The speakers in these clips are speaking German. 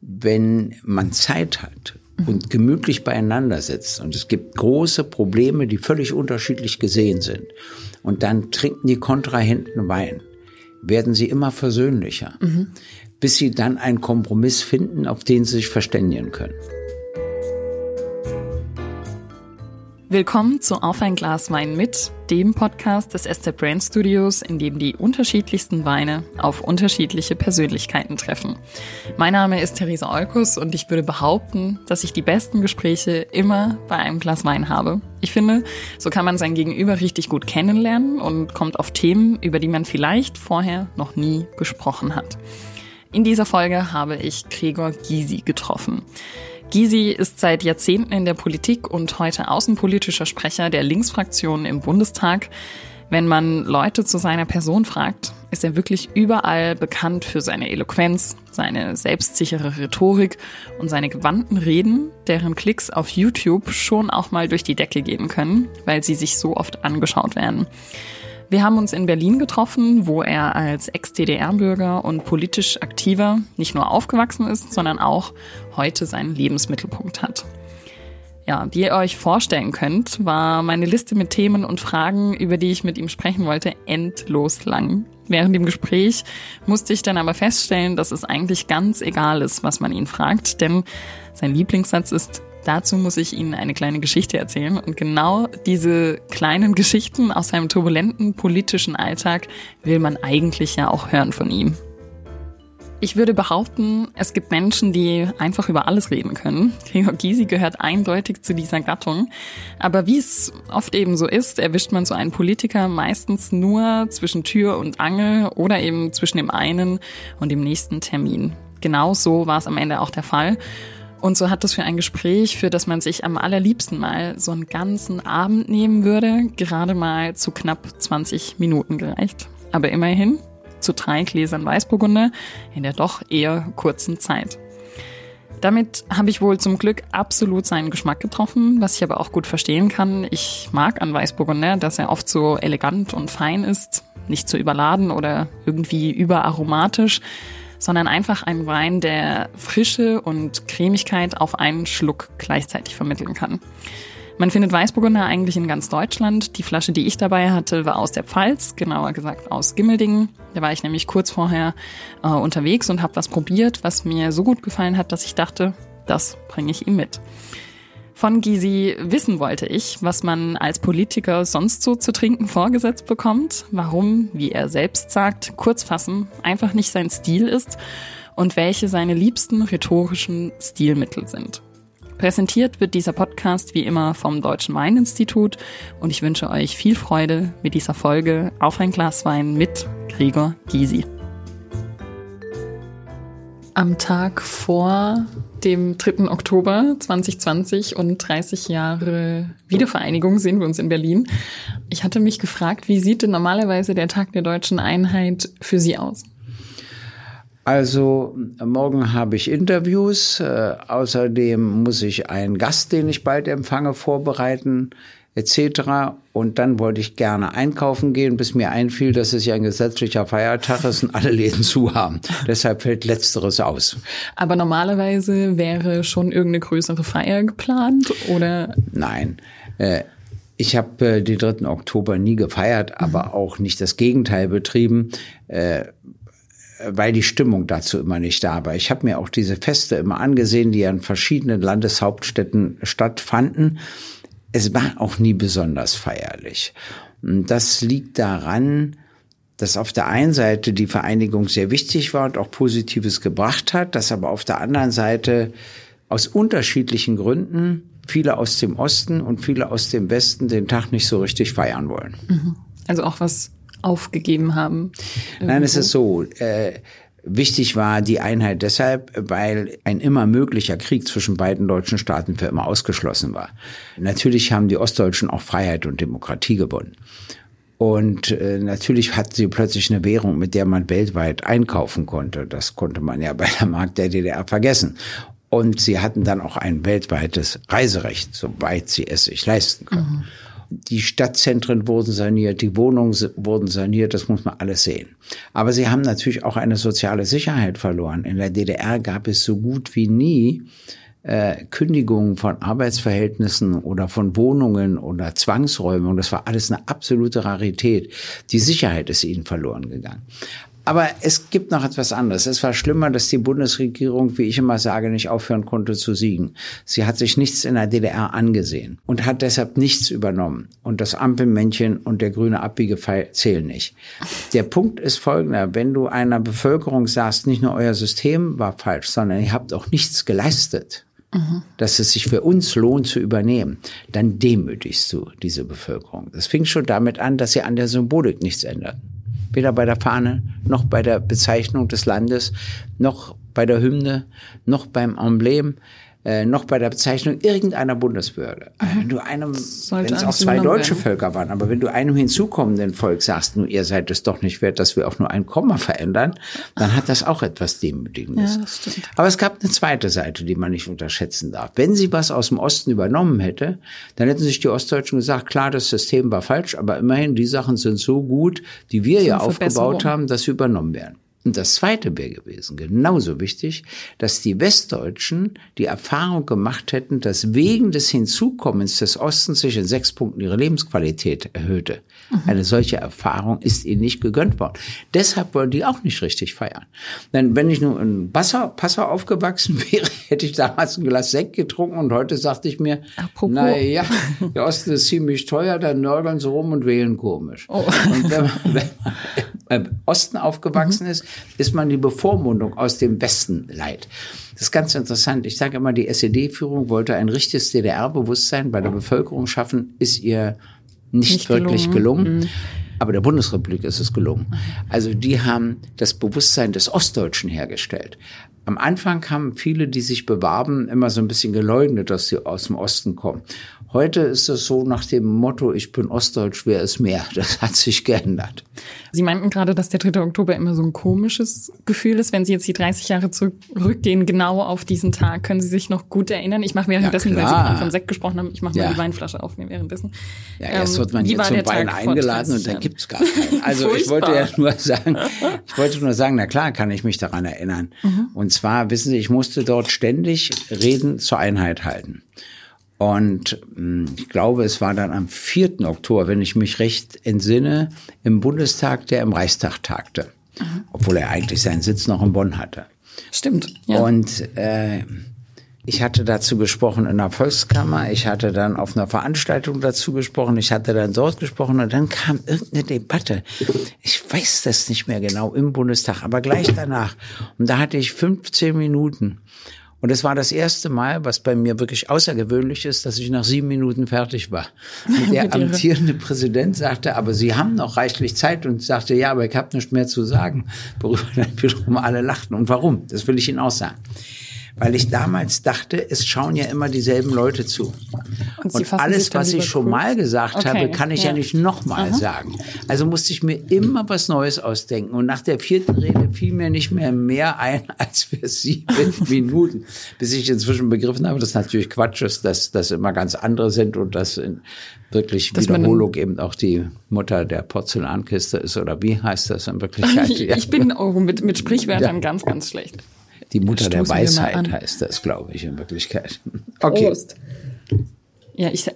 wenn man Zeit hat und gemütlich beieinander sitzt und es gibt große Probleme, die völlig unterschiedlich gesehen sind und dann trinken die Kontrahenten Wein, werden sie immer versöhnlicher, mhm. bis sie dann einen Kompromiss finden, auf den sie sich verständigen können. Willkommen zu Auf ein Glas Wein mit, dem Podcast des Esther Brand Studios, in dem die unterschiedlichsten Weine auf unterschiedliche Persönlichkeiten treffen. Mein Name ist Theresa Olkus und ich würde behaupten, dass ich die besten Gespräche immer bei einem Glas Wein habe. Ich finde, so kann man sein Gegenüber richtig gut kennenlernen und kommt auf Themen, über die man vielleicht vorher noch nie gesprochen hat. In dieser Folge habe ich Gregor Gysi getroffen. Gysi ist seit Jahrzehnten in der Politik und heute außenpolitischer Sprecher der Linksfraktion im Bundestag. Wenn man Leute zu seiner Person fragt, ist er wirklich überall bekannt für seine Eloquenz, seine selbstsichere Rhetorik und seine gewandten Reden, deren Klicks auf YouTube schon auch mal durch die Decke gehen können, weil sie sich so oft angeschaut werden. Wir haben uns in Berlin getroffen, wo er als Ex-DDR-Bürger und politisch aktiver nicht nur aufgewachsen ist, sondern auch heute seinen Lebensmittelpunkt hat. Ja, wie ihr euch vorstellen könnt, war meine Liste mit Themen und Fragen, über die ich mit ihm sprechen wollte, endlos lang. Während dem Gespräch musste ich dann aber feststellen, dass es eigentlich ganz egal ist, was man ihn fragt, denn sein Lieblingssatz ist, Dazu muss ich Ihnen eine kleine Geschichte erzählen. Und genau diese kleinen Geschichten aus seinem turbulenten politischen Alltag will man eigentlich ja auch hören von ihm. Ich würde behaupten, es gibt Menschen, die einfach über alles reden können. Gregor Gysi gehört eindeutig zu dieser Gattung. Aber wie es oft eben so ist, erwischt man so einen Politiker meistens nur zwischen Tür und Angel oder eben zwischen dem einen und dem nächsten Termin. Genau so war es am Ende auch der Fall. Und so hat das für ein Gespräch, für das man sich am allerliebsten mal so einen ganzen Abend nehmen würde, gerade mal zu knapp 20 Minuten gereicht. Aber immerhin zu drei Gläsern Weißburgunder in der doch eher kurzen Zeit. Damit habe ich wohl zum Glück absolut seinen Geschmack getroffen, was ich aber auch gut verstehen kann. Ich mag an Weißburgunder, dass er oft so elegant und fein ist, nicht zu überladen oder irgendwie überaromatisch, sondern einfach ein Wein, der Frische und Cremigkeit auf einen Schluck gleichzeitig vermitteln kann. Man findet Weißburgunder eigentlich in ganz Deutschland. Die Flasche, die ich dabei hatte, war aus der Pfalz, genauer gesagt aus Gimmeldingen. Da war ich nämlich kurz vorher äh, unterwegs und habe was probiert, was mir so gut gefallen hat, dass ich dachte, das bringe ich ihm mit. Von Gysi wissen wollte ich, was man als Politiker sonst so zu trinken vorgesetzt bekommt, warum, wie er selbst sagt, kurz fassen, einfach nicht sein Stil ist und welche seine liebsten rhetorischen Stilmittel sind. Präsentiert wird dieser Podcast wie immer vom Deutschen Weininstitut und ich wünsche euch viel Freude mit dieser Folge auf ein Glas Wein mit Gregor Gysi. Am Tag vor dem 3. Oktober 2020 und 30 Jahre Wiedervereinigung sehen wir uns in Berlin. Ich hatte mich gefragt, wie sieht denn normalerweise der Tag der deutschen Einheit für Sie aus? Also morgen habe ich Interviews. Äh, außerdem muss ich einen Gast, den ich bald empfange, vorbereiten etc. Und dann wollte ich gerne einkaufen gehen, bis mir einfiel, dass es ja ein gesetzlicher Feiertag ist und alle Läden zu haben. Deshalb fällt letzteres aus. Aber normalerweise wäre schon irgendeine größere Feier geplant oder? Nein. Äh, ich habe äh, den 3. Oktober nie gefeiert, aber mhm. auch nicht das Gegenteil betrieben äh, weil die Stimmung dazu immer nicht da war. Ich habe mir auch diese Feste immer angesehen, die an verschiedenen Landeshauptstädten stattfanden es war auch nie besonders feierlich. Das liegt daran, dass auf der einen Seite die Vereinigung sehr wichtig war und auch Positives gebracht hat, dass aber auf der anderen Seite aus unterschiedlichen Gründen viele aus dem Osten und viele aus dem Westen den Tag nicht so richtig feiern wollen. Mhm. Also auch was aufgegeben haben. Irgendwo. Nein, es ist so. Äh, Wichtig war die Einheit deshalb, weil ein immer möglicher Krieg zwischen beiden deutschen Staaten für immer ausgeschlossen war. Natürlich haben die Ostdeutschen auch Freiheit und Demokratie gewonnen. Und äh, natürlich hatten sie plötzlich eine Währung, mit der man weltweit einkaufen konnte. Das konnte man ja bei der Markt der DDR vergessen. Und sie hatten dann auch ein weltweites Reiserecht, soweit sie es sich leisten können. Mhm. Die Stadtzentren wurden saniert, die Wohnungen wurden saniert, das muss man alles sehen. Aber sie haben natürlich auch eine soziale Sicherheit verloren. In der DDR gab es so gut wie nie äh, Kündigungen von Arbeitsverhältnissen oder von Wohnungen oder Zwangsräumen. Das war alles eine absolute Rarität. Die Sicherheit ist ihnen verloren gegangen. Aber es gibt noch etwas anderes. Es war schlimmer, dass die Bundesregierung, wie ich immer sage, nicht aufhören konnte zu siegen. Sie hat sich nichts in der DDR angesehen und hat deshalb nichts übernommen. Und das Ampelmännchen und der grüne Abbiegepfeil zählen nicht. Der Punkt ist folgender. Wenn du einer Bevölkerung sagst, nicht nur euer System war falsch, sondern ihr habt auch nichts geleistet, mhm. dass es sich für uns lohnt zu übernehmen, dann demütigst du diese Bevölkerung. Das fing schon damit an, dass sie an der Symbolik nichts ändert weder bei der Fahne noch bei der Bezeichnung des Landes, noch bei der Hymne, noch beim Emblem äh, noch bei der Bezeichnung irgendeiner Bundesbehörde. Mhm. Wenn du einem, wenn es auch zwei deutsche werden. Völker waren, aber wenn du einem hinzukommenden Volk sagst, nur ihr seid es doch nicht wert, dass wir auch nur ein Komma verändern, dann hat das auch etwas Demütigendes. Ja, das stimmt. Aber es gab eine zweite Seite, die man nicht unterschätzen darf. Wenn sie was aus dem Osten übernommen hätte, dann hätten sich die Ostdeutschen gesagt, klar, das System war falsch, aber immerhin, die Sachen sind so gut, die wir ja aufgebaut haben, dass sie übernommen werden. Und das Zweite wäre gewesen, genauso wichtig, dass die Westdeutschen die Erfahrung gemacht hätten, dass wegen des Hinzukommens des Ostens sich in sechs Punkten ihre Lebensqualität erhöhte. Mhm. Eine solche Erfahrung ist ihnen nicht gegönnt worden. Deshalb wollen die auch nicht richtig feiern. Denn wenn ich nur in Passau, Passau aufgewachsen wäre, hätte ich damals ein Glas Sekt getrunken und heute sagte ich mir, Apropos. na ja, der Osten ist ziemlich teuer, dann nörgeln sie rum und wählen komisch. Oh. Und wenn man, wenn man im Osten aufgewachsen mhm. ist, ist man die Bevormundung aus dem Westen leid. Das ist ganz interessant. Ich sage immer, die SED-Führung wollte ein richtiges DDR-Bewusstsein bei der Bevölkerung schaffen, ist ihr nicht, nicht wirklich gelungen. gelungen. Mhm. Aber der Bundesrepublik ist es gelungen. Also die haben das Bewusstsein des Ostdeutschen hergestellt. Am Anfang haben viele, die sich bewarben, immer so ein bisschen geleugnet, dass sie aus dem Osten kommen. Heute ist es so nach dem Motto, ich bin Ostdeutsch, wer ist mehr? Das hat sich geändert. Sie meinten gerade, dass der 3. Oktober immer so ein komisches Gefühl ist. Wenn Sie jetzt die 30 Jahre zurückgehen, genau auf diesen Tag, können Sie sich noch gut erinnern? Ich mache währenddessen, ja, weil Sie von Sekt gesprochen haben, ich mache mal ja. die Weinflasche auf währenddessen. Ja, erst wird man ähm, hier zum Wein eingeladen und dann gibt's gar keinen. Also ich wollte ja nur sagen, ich wollte nur sagen, na klar kann ich mich daran erinnern. Mhm. Und zwar, wissen Sie, ich musste dort ständig Reden zur Einheit halten. Und hm, ich glaube, es war dann am 4. Oktober, wenn ich mich recht entsinne, im Bundestag, der im Reichstag tagte. Mhm. Obwohl er eigentlich seinen Sitz noch in Bonn hatte. Stimmt. Ja. Und äh, ich hatte dazu gesprochen in der Volkskammer, ich hatte dann auf einer Veranstaltung dazu gesprochen, ich hatte dann dort gesprochen und dann kam irgendeine Debatte. Ich weiß das nicht mehr genau im Bundestag, aber gleich danach. Und da hatte ich 15 Minuten. Und es war das erste Mal, was bei mir wirklich außergewöhnlich ist, dass ich nach sieben Minuten fertig war. Und der amtierende Präsident sagte, aber Sie haben noch reichlich Zeit und sagte, ja, aber ich habe nichts mehr zu sagen, worüber dann wiederum alle lachten. Und warum? Das will ich Ihnen auch sagen weil ich damals dachte, es schauen ja immer dieselben Leute zu. Und, und alles, was ich schon mal gesagt okay, habe, kann ich ja, ja nicht nochmal sagen. Also musste ich mir immer was Neues ausdenken. Und nach der vierten Rede fiel mir nicht mehr mehr ein als für sieben Minuten, bis ich inzwischen begriffen habe, dass natürlich Quatsch ist, dass das immer ganz andere sind und dass wirklich dass Wiederholung eben auch die Mutter der Porzellankiste ist oder wie heißt das in Wirklichkeit? ich bin auch mit, mit Sprichwörtern ja. ganz, ganz schlecht. Die Mutter der Weisheit heißt das, glaube ich, in Wirklichkeit. Okay. Prost. Ja, ich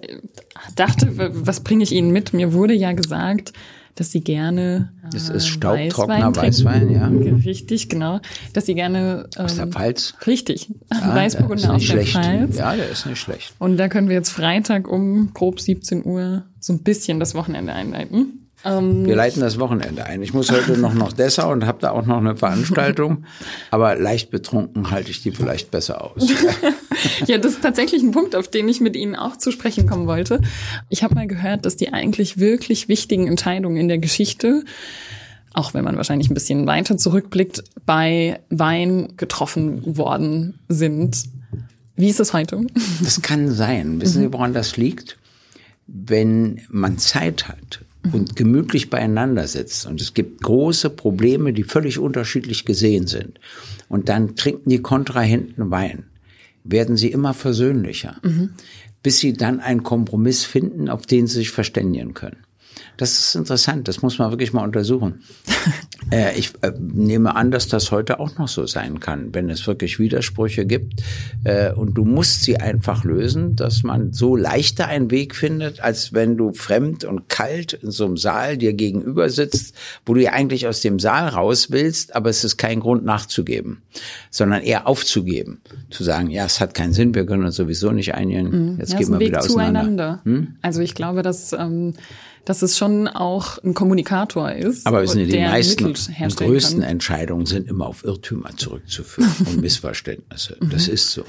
dachte, was bringe ich Ihnen mit? Mir wurde ja gesagt, dass Sie gerne. Das ist äh, staubtrockener Weißwein, Weißwein, ja. Richtig, genau. Dass Sie gerne. Ähm, aus der Pfalz? Richtig. Ja, Weißburgunder aus der Pfalz. Ja, der ist nicht schlecht. Und da können wir jetzt Freitag um grob 17 Uhr so ein bisschen das Wochenende einleiten. Ähm, Wir leiten das Wochenende ein. Ich muss heute noch nach Dessau und habe da auch noch eine Veranstaltung. aber leicht betrunken halte ich die vielleicht besser aus. ja, das ist tatsächlich ein Punkt, auf den ich mit Ihnen auch zu sprechen kommen wollte. Ich habe mal gehört, dass die eigentlich wirklich wichtigen Entscheidungen in der Geschichte auch wenn man wahrscheinlich ein bisschen weiter zurückblickt, bei Wein getroffen worden sind. Wie ist das heute? Das kann sein. Wissen Sie, woran das liegt? Wenn man Zeit hat und gemütlich beieinander sitzt und es gibt große Probleme, die völlig unterschiedlich gesehen sind und dann trinken die Kontrahenten Wein, werden sie immer versöhnlicher. Mhm. bis sie dann einen Kompromiss finden, auf den sie sich verständigen können. Das ist interessant, das muss man wirklich mal untersuchen. äh, ich äh, nehme an, dass das heute auch noch so sein kann, wenn es wirklich Widersprüche gibt. Äh, und du musst sie einfach lösen, dass man so leichter einen Weg findet, als wenn du fremd und kalt in so einem Saal dir gegenüber sitzt, wo du ja eigentlich aus dem Saal raus willst, aber es ist kein Grund nachzugeben, sondern eher aufzugeben. Zu sagen, ja, es hat keinen Sinn, wir können uns sowieso nicht einigen, mhm. jetzt ja, gehen wir wieder auseinander. Hm? Also ich glaube, dass ähm, dass es schon auch ein Kommunikator ist. Aber wissen Sie, die meisten und größten kann. Entscheidungen sind immer auf Irrtümer zurückzuführen und Missverständnisse. Mhm. Das ist so.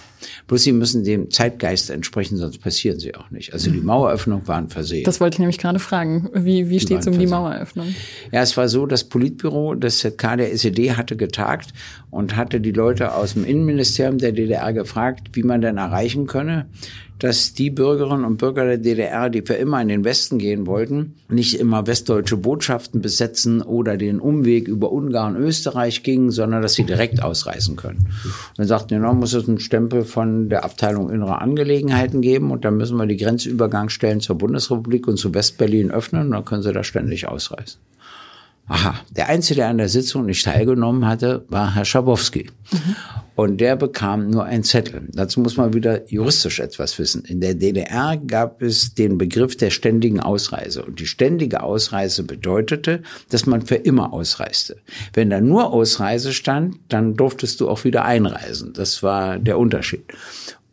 Bloß sie müssen dem Zeitgeist entsprechen, sonst passieren sie auch nicht. Also die mhm. Maueröffnung war ein Versehen. Das wollte ich nämlich gerade fragen. Wie, wie steht es um die Maueröffnung? Ja, es war so, das Politbüro des ZK der SED hatte getagt und hatte die Leute aus dem Innenministerium der DDR gefragt, wie man denn erreichen könne, dass die Bürgerinnen und Bürger der DDR, die für immer in den Westen gehen wollten, nicht immer westdeutsche Botschaften besetzen oder den Umweg über Ungarn, Österreich gingen, sondern dass sie direkt ausreisen können. Und dann sagten no, muss es einen Stempel von der Abteilung Innere Angelegenheiten geben und dann müssen wir die Grenzübergangsstellen zur Bundesrepublik und zu Westberlin öffnen und dann können sie da ständig ausreisen. Aha, der Einzige, der an der Sitzung nicht teilgenommen hatte, war Herr Schabowski. Mhm. Und der bekam nur einen Zettel. Dazu muss man wieder juristisch etwas wissen. In der DDR gab es den Begriff der ständigen Ausreise. Und die ständige Ausreise bedeutete, dass man für immer ausreiste. Wenn da nur Ausreise stand, dann durftest du auch wieder einreisen. Das war der Unterschied.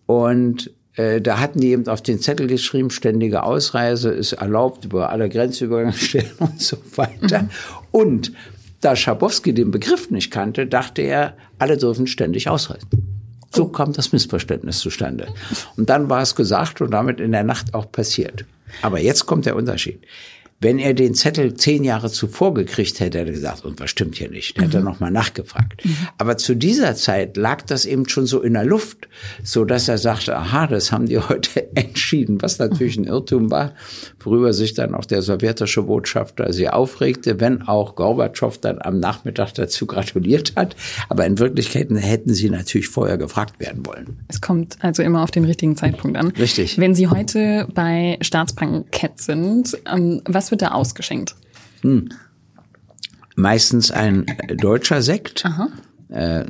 Und äh, da hatten die eben auf den Zettel geschrieben, ständige Ausreise ist erlaubt über alle Grenzübergangsstellen und so weiter. Mhm. Und da Schabowski den Begriff nicht kannte, dachte er, alle dürfen ständig ausreisen. So kam das Missverständnis zustande. Und dann war es gesagt und damit in der Nacht auch passiert. Aber jetzt kommt der Unterschied. Wenn er den Zettel zehn Jahre zuvor gekriegt hätte, hätte er gesagt, und was stimmt hier nicht? Mhm. Hätte er mhm. nochmal nachgefragt. Mhm. Aber zu dieser Zeit lag das eben schon so in der Luft, so dass er sagte, aha, das haben die heute entschieden, was natürlich ein Irrtum war, worüber sich dann auch der sowjetische Botschafter sehr aufregte, wenn auch Gorbatschow dann am Nachmittag dazu gratuliert hat. Aber in Wirklichkeit hätten sie natürlich vorher gefragt werden wollen. Es kommt also immer auf den richtigen Zeitpunkt an. Richtig. Wenn Sie heute bei Staatsbankett sind, ähm, was wird da ausgeschenkt? Hm. Meistens ein deutscher Sekt. Aha. Äh,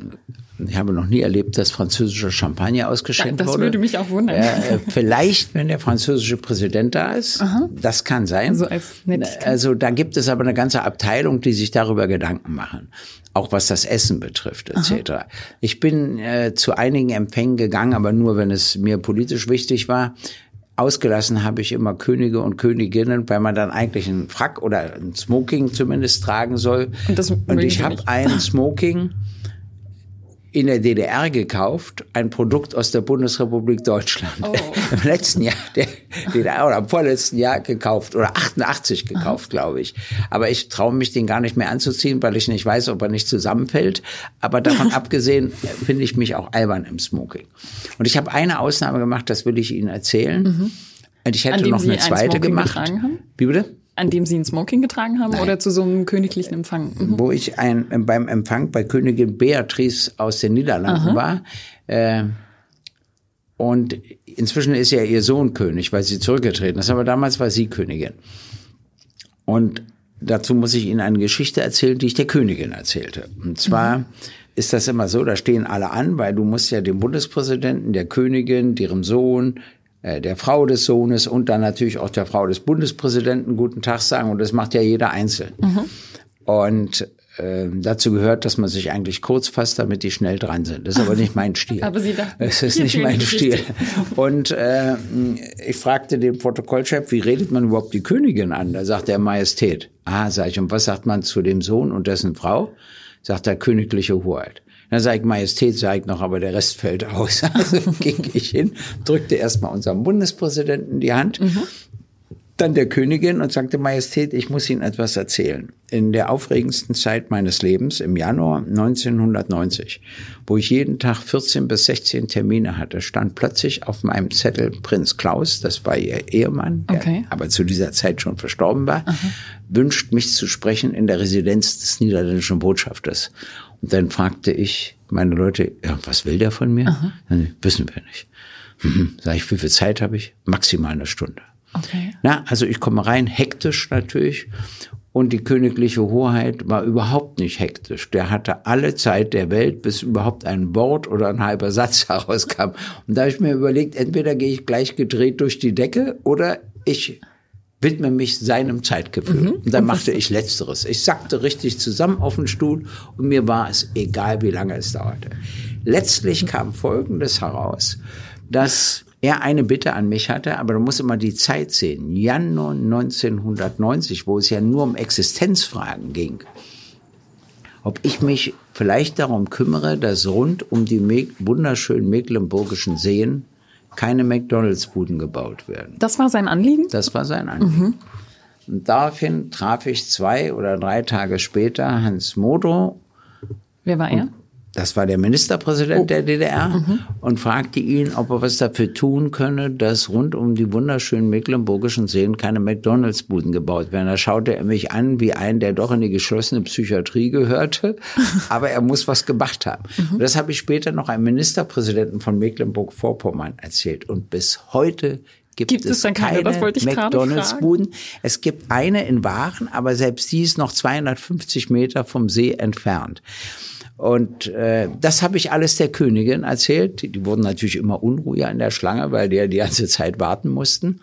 ich habe noch nie erlebt, dass französischer Champagner ausgeschenkt das wurde. Das würde mich auch wundern. Äh, vielleicht, wenn der französische Präsident da ist. Aha. Das kann sein. So als also da gibt es aber eine ganze Abteilung, die sich darüber Gedanken machen. Auch was das Essen betrifft, etc. Aha. Ich bin äh, zu einigen Empfängen gegangen, aber nur, wenn es mir politisch wichtig war. Ausgelassen habe ich immer Könige und Königinnen, weil man dann eigentlich einen Frack oder ein Smoking zumindest tragen soll. Und, und ich habe ein Smoking in der DDR gekauft, ein Produkt aus der Bundesrepublik Deutschland. Oh. Im letzten Jahr, der DDR oder im vorletzten Jahr gekauft oder 88 gekauft, glaube ich. Aber ich traue mich den gar nicht mehr anzuziehen, weil ich nicht weiß, ob er nicht zusammenfällt. Aber davon abgesehen äh, finde ich mich auch albern im Smoking. Und ich habe eine Ausnahme gemacht, das will ich Ihnen erzählen. Mhm. Und ich hätte noch eine zweite gemacht. Wie bitte? An dem Sie ein Smoking getragen haben Nein. oder zu so einem königlichen Empfang? Mhm. Wo ich ein, beim Empfang bei Königin Beatrice aus den Niederlanden Aha. war. Äh, und inzwischen ist ja ihr Sohn König, weil sie zurückgetreten ist. Aber damals war sie Königin. Und dazu muss ich Ihnen eine Geschichte erzählen, die ich der Königin erzählte. Und zwar mhm. ist das immer so, da stehen alle an, weil du musst ja dem Bundespräsidenten, der Königin, deren Sohn, äh, der Frau des Sohnes und dann natürlich auch der Frau des Bundespräsidenten guten Tag sagen. Und das macht ja jeder einzeln. Mhm. Und äh, dazu gehört, dass man sich eigentlich kurz fasst, damit die schnell dran sind. Das ist aber nicht mein Stil. aber Sie dachten, es ist nicht mein Stil. Und äh, ich fragte den Protokollchef, wie redet man überhaupt die Königin an? Da sagt er Majestät. Ah, sag ich, und was sagt man zu dem Sohn und dessen Frau? Sagt er königliche Hoheit. Dann sage ich, Majestät sage ich noch, aber der Rest fällt aus. Also ging ich hin, drückte erstmal unserem Bundespräsidenten die Hand, mhm. dann der Königin und sagte, Majestät, ich muss Ihnen etwas erzählen. In der aufregendsten Zeit meines Lebens, im Januar 1990, wo ich jeden Tag 14 bis 16 Termine hatte, stand plötzlich auf meinem Zettel Prinz Klaus, das war ihr Ehemann, okay. der aber zu dieser Zeit schon verstorben war, Aha. wünscht mich zu sprechen in der Residenz des niederländischen Botschafters. Und dann fragte ich meine Leute, ja, was will der von mir? Dann, wissen wir nicht. Hm, sag ich, wie viel Zeit habe ich? Maximal eine Stunde. Okay. Na, also ich komme rein, hektisch natürlich. Und die königliche Hoheit war überhaupt nicht hektisch. Der hatte alle Zeit der Welt, bis überhaupt ein Wort oder ein halber Satz herauskam. Und da habe ich mir überlegt, entweder gehe ich gleich gedreht durch die Decke oder ich widme mich seinem Zeitgefühl. Mhm. Und dann machte ich Letzteres. Ich sackte richtig zusammen auf den Stuhl und mir war es egal, wie lange es dauerte. Letztlich kam Folgendes heraus, dass er eine Bitte an mich hatte, aber du musst immer die Zeit sehen. Januar 1990, wo es ja nur um Existenzfragen ging. Ob ich mich vielleicht darum kümmere, dass rund um die wunderschönen mecklenburgischen Seen keine McDonalds-Buden gebaut werden. Das war sein Anliegen? Das war sein Anliegen. Mhm. Und daraufhin traf ich zwei oder drei Tage später Hans Modo. Wer war er? Das war der Ministerpräsident oh. der DDR mhm. und fragte ihn, ob er was dafür tun könne, dass rund um die wunderschönen mecklenburgischen Seen keine McDonalds-Buden gebaut werden. Da schaute er mich an wie ein, der doch in die geschlossene Psychiatrie gehörte, aber er muss was gemacht haben. Mhm. Und das habe ich später noch einem Ministerpräsidenten von Mecklenburg-Vorpommern erzählt. Und bis heute gibt, gibt es, es keine, keine McDonalds-Buden. Es gibt eine in Waren, aber selbst die ist noch 250 Meter vom See entfernt. Und äh, das habe ich alles der Königin erzählt. Die wurden natürlich immer unruhiger in der Schlange, weil die ja die ganze Zeit warten mussten.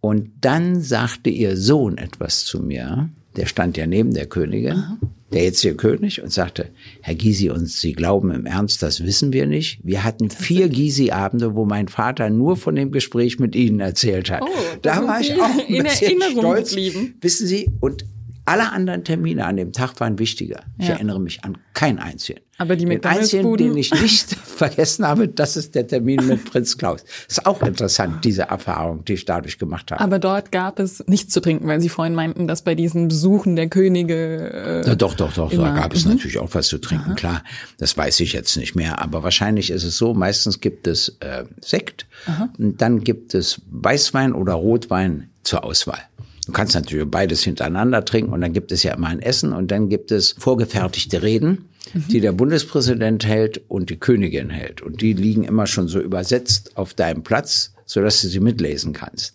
Und dann sagte ihr Sohn etwas zu mir. Der stand ja neben der Königin, Aha. der jetzige König, und sagte, Herr Gysi, und Sie glauben im Ernst, das wissen wir nicht. Wir hatten vier Gysi-Abende, wo mein Vater nur von dem Gespräch mit Ihnen erzählt hat. Oh, da war ich auch ein in bisschen Erinnerung stolz. Geblieben. Wissen Sie, und alle anderen Termine an dem Tag waren wichtiger. Ich ja. erinnere mich an keinen einzigen. Aber die den einzigen, den ich nicht vergessen habe, das ist der Termin mit Prinz Klaus. Das ist auch interessant, diese Erfahrung, die ich dadurch gemacht habe. Aber dort gab es nichts zu trinken, weil Sie vorhin meinten, dass bei diesen Besuchen der Könige. Äh, ja, doch, doch, doch, da gab es mhm. natürlich auch was zu trinken, Aha. klar. Das weiß ich jetzt nicht mehr. Aber wahrscheinlich ist es so, meistens gibt es äh, Sekt Aha. und dann gibt es Weißwein oder Rotwein zur Auswahl. Du kannst natürlich beides hintereinander trinken und dann gibt es ja immer ein Essen und dann gibt es vorgefertigte Reden, mhm. die der Bundespräsident hält und die Königin hält. Und die liegen immer schon so übersetzt auf deinem Platz, so dass du sie mitlesen kannst.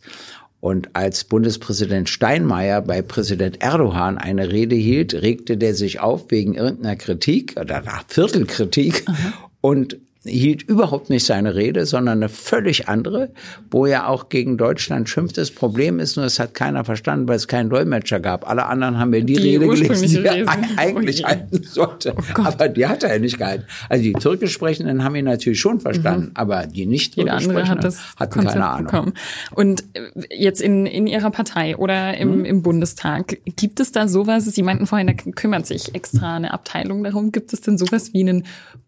Und als Bundespräsident Steinmeier bei Präsident Erdogan eine Rede hielt, regte der sich auf wegen irgendeiner Kritik oder nach Viertelkritik Aha. und hielt überhaupt nicht seine Rede, sondern eine völlig andere, wo er auch gegen Deutschland schimpft. Das Problem ist nur, es hat keiner verstanden, weil es keinen Dolmetscher gab. Alle anderen haben mir die, die Rede gelesen, die er eigentlich oh halten sollte. Oh aber die hat er nicht gehalten. Also die türkisch Sprechenden haben ihn natürlich schon verstanden, mhm. aber die nicht türkisch Sprechenden hat das hatten Konzept keine Ahnung. Bekommen. Und jetzt in, in Ihrer Partei oder im, mhm. im Bundestag, gibt es da sowas, Sie meinten vorhin, da kümmert sich extra eine Abteilung darum, gibt es denn sowas wie einen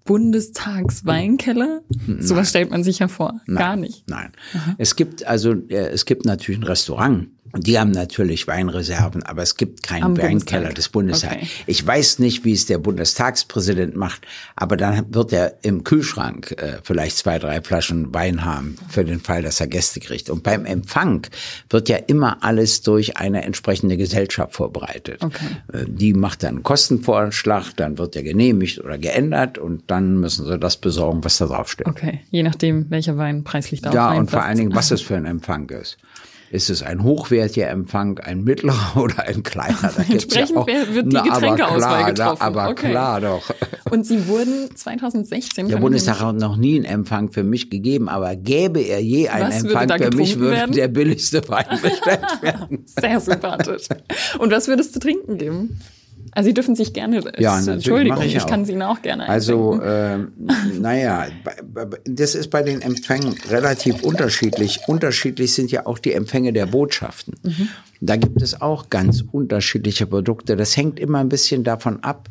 Bundestagsweinkeller? Nein. Sowas stellt man sich ja vor. Nein. Gar nicht. Nein. Aha. Es gibt also, äh, es gibt natürlich ein Restaurant die haben natürlich Weinreserven, aber es gibt keinen Am Weinkeller Bundestag. des Bundestags. Okay. Ich weiß nicht, wie es der Bundestagspräsident macht, aber dann wird er im Kühlschrank äh, vielleicht zwei, drei Flaschen Wein haben für den Fall, dass er Gäste kriegt. Und beim Empfang wird ja immer alles durch eine entsprechende Gesellschaft vorbereitet. Okay. Äh, die macht dann einen Kostenvorschlag, dann wird er genehmigt oder geändert und dann müssen sie das besorgen, was da draufsteht. Okay, je nachdem, welcher Wein preislich da Ja, und vor allen Dingen, was es für ein Empfang ist. Ist es ein hochwertiger Empfang, ein mittlerer oder ein kleiner? Da Entsprechend ja auch, wird die Getränkeauswahl getroffen. Na, aber okay. klar doch. Und Sie wurden 2016... Der Bundestag hat noch nie einen Empfang für mich gegeben, aber gäbe er je einen Empfang für mich, würde werden? der billigste Wein bestellt werden. Sehr sympathisch. Und was würdest du trinken geben? Also Sie dürfen sich gerne, ja, Entschuldigung, ich, ich kann Sie Ihnen auch gerne Also, äh, naja, das ist bei den Empfängen relativ unterschiedlich. Unterschiedlich sind ja auch die Empfänge der Botschaften. Mhm. Da gibt es auch ganz unterschiedliche Produkte. Das hängt immer ein bisschen davon ab,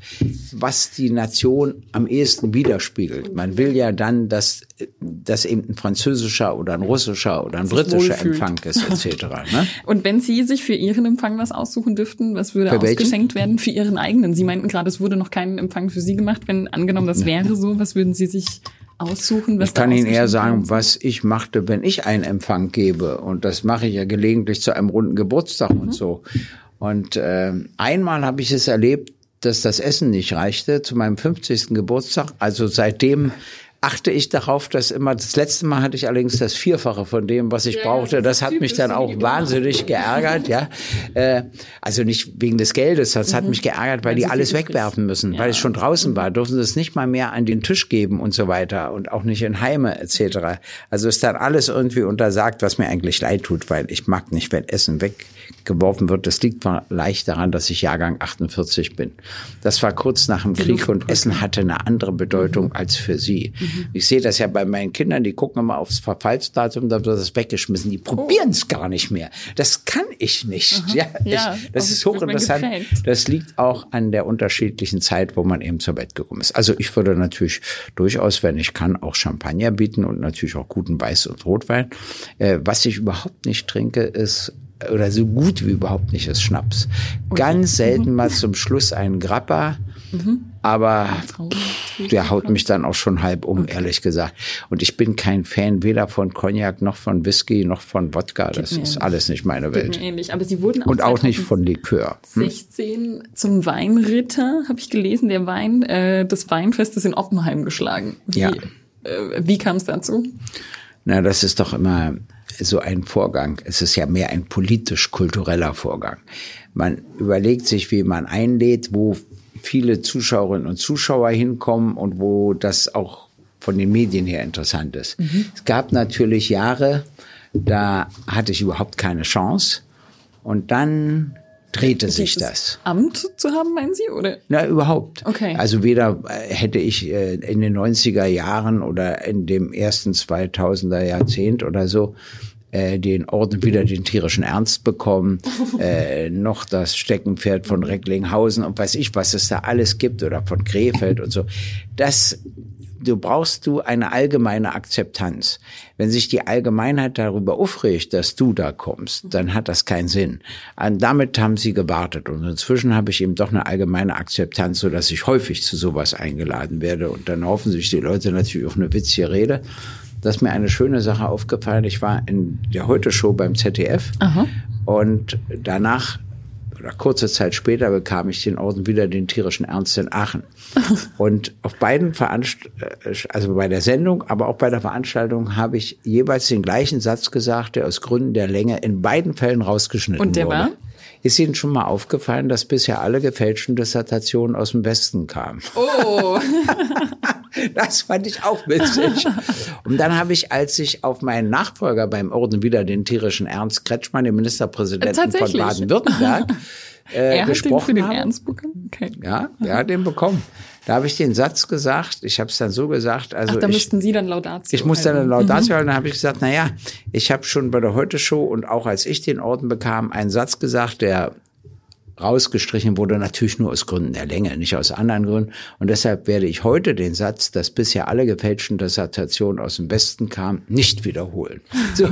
was die Nation am ehesten widerspiegelt. Man will ja dann, dass das eben ein französischer oder ein russischer oder ein britischer Empfang ist etc. Ne? Und wenn Sie sich für Ihren Empfang was aussuchen dürften, was würde für ausgeschenkt welchen? werden für Ihren eigenen? Sie meinten gerade, es wurde noch kein Empfang für Sie gemacht. Wenn angenommen, das wäre so, was würden Sie sich aussuchen? Was ich kann Ihnen eher sagen, was ich machte, wenn ich einen Empfang gebe. Und das mache ich ja gelegentlich zu einem runden Geburtstag mhm. und so. Und äh, einmal habe ich es erlebt, dass das Essen nicht reichte zu meinem 50. Geburtstag. Also seitdem achte ich darauf, dass immer, das letzte Mal hatte ich allerdings das Vierfache von dem, was ich ja, brauchte. Das, das hat mich dann auch wahnsinnig geärgert, ja. Äh, also nicht wegen des Geldes, das mhm. hat mich geärgert, weil, weil die alles wegwerfen müssen, ja. weil es schon draußen mhm. war, durften sie es nicht mal mehr an den Tisch geben und so weiter und auch nicht in Heime etc. Also ist dann alles irgendwie untersagt, was mir eigentlich leid tut, weil ich mag nicht, wenn Essen weggeworfen wird. Das liegt vielleicht daran, dass ich Jahrgang 48 bin. Das war kurz nach dem Krieg und Essen hatte eine andere Bedeutung mhm. als für sie. Mhm. Mhm. Ich sehe das ja bei meinen Kindern, die gucken immer aufs Verfallsdatum, dann wird das weggeschmissen. Die probieren es oh. gar nicht mehr. Das kann ich nicht. Ja, ja ich, das ist hochinteressant. Das liegt auch an der unterschiedlichen Zeit, wo man eben zur Welt gekommen ist. Also ich würde natürlich durchaus, wenn ich kann, auch Champagner bieten und natürlich auch guten Weiß- und Rotwein. Äh, was ich überhaupt nicht trinke, ist oder so gut wie überhaupt nicht ist Schnaps. Ganz selten mal zum Schluss einen Grappa Mhm. Aber der haut mich dann auch schon halb um, okay. ehrlich gesagt. Und ich bin kein Fan weder von Cognac noch von Whisky noch von Wodka. Das ist alles nicht meine Welt. Geht mir ähnlich. Aber Sie wurden auch Und auch nicht von Likör. Hm? 16 zum Weinritter, habe ich gelesen, der Wein äh, des Weinfestes in Oppenheim geschlagen. Wie, ja. Äh, wie kam es dazu? Na, das ist doch immer so ein Vorgang. Es ist ja mehr ein politisch-kultureller Vorgang. Man überlegt sich, wie man einlädt, wo viele Zuschauerinnen und Zuschauer hinkommen und wo das auch von den Medien her interessant ist. Mhm. Es gab natürlich Jahre, da hatte ich überhaupt keine Chance. Und dann drehte ist sich das. Amt zu haben, meinen Sie, oder? Na, überhaupt. Okay. Also weder äh, hätte ich äh, in den 90er Jahren oder in dem ersten 2000er Jahrzehnt oder so äh, den Orden wieder den tierischen Ernst bekommen, äh, noch das Steckenpferd von Recklinghausen und weiß ich, was es da alles gibt oder von Krefeld und so. Das du brauchst du eine allgemeine Akzeptanz. Wenn sich die Allgemeinheit darüber aufregt, dass du da kommst, dann hat das keinen Sinn. Und damit haben sie gewartet. Und inzwischen habe ich eben doch eine allgemeine Akzeptanz, so dass ich häufig zu sowas eingeladen werde. Und dann hoffen sich die Leute natürlich auf eine witzige Rede. Das ist mir eine schöne Sache aufgefallen. Ich war in der Heute-Show beim ZDF Aha. und danach oder kurze Zeit später bekam ich den Orden wieder den tierischen Ernst in Aachen. Und auf beiden Veranstaltungen, also bei der Sendung, aber auch bei der Veranstaltung habe ich jeweils den gleichen Satz gesagt, der aus Gründen der Länge in beiden Fällen rausgeschnitten wurde. Und der wurde. war? Ist Ihnen schon mal aufgefallen, dass bisher alle gefälschten Dissertationen aus dem Westen kamen? Oh. das fand ich auch witzig. Und dann habe ich, als ich auf meinen Nachfolger beim Orden wieder den tierischen Ernst Kretschmann, den Ministerpräsidenten von Baden-Württemberg, äh, er gesprochen den für den Ernst bekommen? Okay. Ja, er hat den bekommen. Da habe ich den Satz gesagt, ich habe es dann so gesagt, also Ach, da ich, müssten Sie dann Laudatio Ich musste dann Laudatio mhm. halten, dann habe ich gesagt, na ja, ich habe schon bei der Heute Show und auch als ich den Orden bekam, einen Satz gesagt, der rausgestrichen wurde, natürlich nur aus Gründen der Länge, nicht aus anderen Gründen. Und deshalb werde ich heute den Satz, dass bisher alle gefälschten Dissertationen aus dem Westen kamen, nicht wiederholen. So,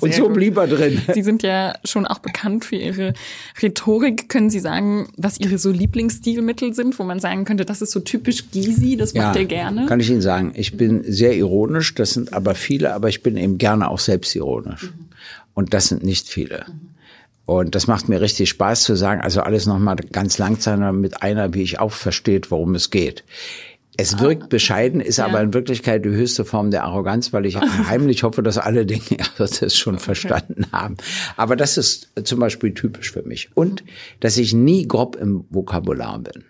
und so blieb er drin. Sie sind ja schon auch bekannt für Ihre Rhetorik. Können Sie sagen, was Ihre so Lieblingsstilmittel sind, wo man sagen könnte, das ist so typisch Gysi, das macht ja, er gerne? Kann ich Ihnen sagen. Ich bin sehr ironisch, das sind aber viele, aber ich bin eben gerne auch selbstironisch. Mhm. Und das sind nicht viele. Mhm. Und das macht mir richtig Spaß zu sagen, also alles nochmal ganz langsam mit einer, wie ich auch versteht, worum es geht. Es ah, wirkt bescheiden, ist ja. aber in Wirklichkeit die höchste Form der Arroganz, weil ich heimlich hoffe, dass alle denken, er wird es schon verstanden haben. Aber das ist zum Beispiel typisch für mich. Und, dass ich nie grob im Vokabular bin.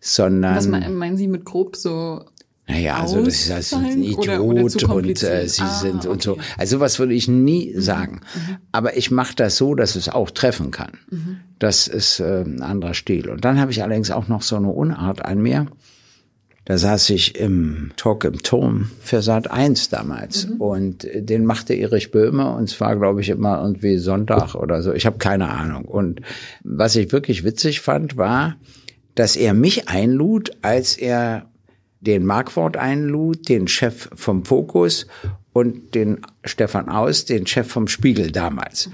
Sondern. Was meinen Sie mit grob so? Naja, also das ist also ein Idiot oder, oder und äh, sie ah, sind und okay. so. Also sowas würde ich nie mhm. sagen. Mhm. Aber ich mache das so, dass es auch treffen kann. Mhm. Das ist äh, ein anderer Stil. Und dann habe ich allerdings auch noch so eine Unart an mir. Da saß ich im Talk im Turm für Sat 1 damals mhm. und äh, den machte Erich Böhme und zwar glaube ich immer irgendwie Sonntag oder so. Ich habe keine Ahnung. Und was ich wirklich witzig fand, war, dass er mich einlud, als er den Markwort einlud, den Chef vom Fokus und den Stefan Aus, den Chef vom Spiegel damals.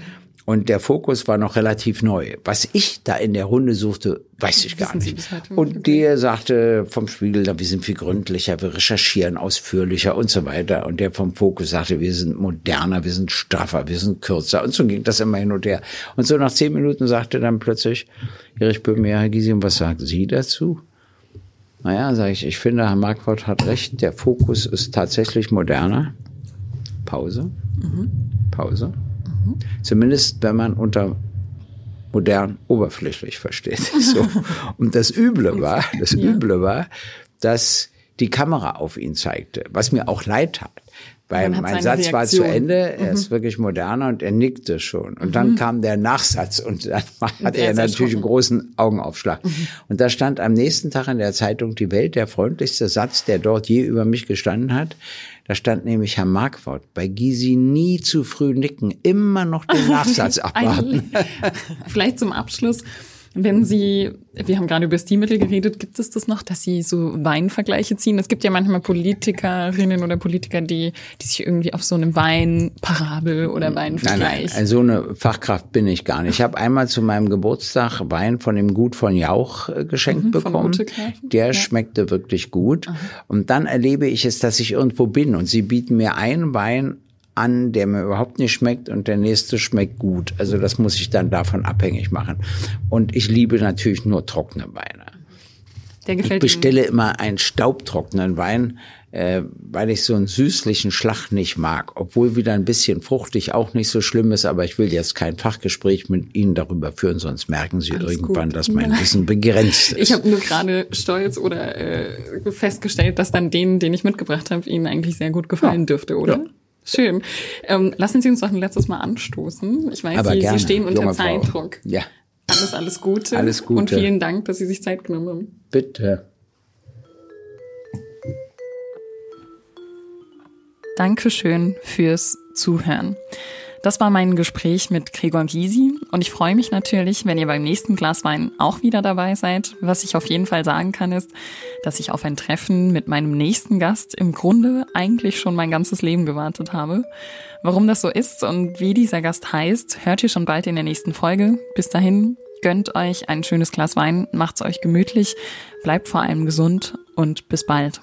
Und der Fokus war noch relativ neu. Was ich da in der Runde suchte, weiß ich gar nicht. Und der sagte vom Spiegel, wir sind viel gründlicher, wir recherchieren ausführlicher und so weiter. Und der vom Fokus sagte, wir sind moderner, wir sind straffer, wir sind kürzer. Und so ging das immer hin und her. Und so nach zehn Minuten sagte dann plötzlich Erich Böhmer, Herr Gysi, was sagen Sie dazu? Naja, sage ich, ich finde, Herr Marquardt hat recht, der Fokus ist tatsächlich moderner. Pause. Mhm. Pause. Mhm. Zumindest, wenn man unter modern oberflächlich versteht. So. Und das Üble war, das Üble war, dass die Kamera auf ihn zeigte, was mir auch leid tat. Weil mein Satz Reaktion. war zu Ende, er ist mhm. wirklich moderner und er nickte schon. Und mhm. dann kam der Nachsatz und dann hatte er natürlich einen großen Augenaufschlag. Mhm. Und da stand am nächsten Tag in der Zeitung Die Welt der freundlichste Satz, der dort je über mich gestanden hat. Da stand nämlich Herr Markwort, bei Gysi nie zu früh nicken, immer noch den Nachsatz abwarten. Vielleicht zum Abschluss. Wenn Sie, wir haben gerade über Stilmittel geredet, gibt es das noch, dass Sie so Weinvergleiche ziehen? Es gibt ja manchmal Politikerinnen oder Politiker, die, die sich irgendwie auf so einem Weinparabel oder Weinvergleich. Nein, nein, also so eine Fachkraft bin ich gar nicht. Ich habe einmal zu meinem Geburtstag Wein von dem Gut von Jauch äh, geschenkt mhm, bekommen. Der ja. schmeckte wirklich gut. Aha. Und dann erlebe ich es, dass ich irgendwo bin und Sie bieten mir einen Wein an, der mir überhaupt nicht schmeckt und der nächste schmeckt gut. Also das muss ich dann davon abhängig machen. Und ich liebe natürlich nur trockene Weine. Der gefällt ich bestelle Ihnen. immer einen staubtrockenen Wein, äh, weil ich so einen süßlichen Schlag nicht mag. Obwohl wieder ein bisschen fruchtig auch nicht so schlimm ist, aber ich will jetzt kein Fachgespräch mit Ihnen darüber führen, sonst merken Sie Alles irgendwann, gut. dass mein Wissen begrenzt ist. Ich habe nur gerade stolz oder äh, festgestellt, dass dann den, den ich mitgebracht habe, Ihnen eigentlich sehr gut gefallen ja. dürfte, oder? Ja. Schön. Ähm, lassen Sie uns noch ein letztes Mal anstoßen. Ich weiß, Sie, Sie, stehen unter Zeitdruck. Frau. Ja. Alles, alles Gute. Alles Gute. Und vielen Dank, dass Sie sich Zeit genommen haben. Bitte. Dankeschön fürs Zuhören. Das war mein Gespräch mit Gregor Gysi und ich freue mich natürlich, wenn ihr beim nächsten Glas Wein auch wieder dabei seid. Was ich auf jeden Fall sagen kann, ist, dass ich auf ein Treffen mit meinem nächsten Gast im Grunde eigentlich schon mein ganzes Leben gewartet habe. Warum das so ist und wie dieser Gast heißt, hört ihr schon bald in der nächsten Folge. Bis dahin, gönnt euch ein schönes Glas Wein, macht's euch gemütlich, bleibt vor allem gesund und bis bald.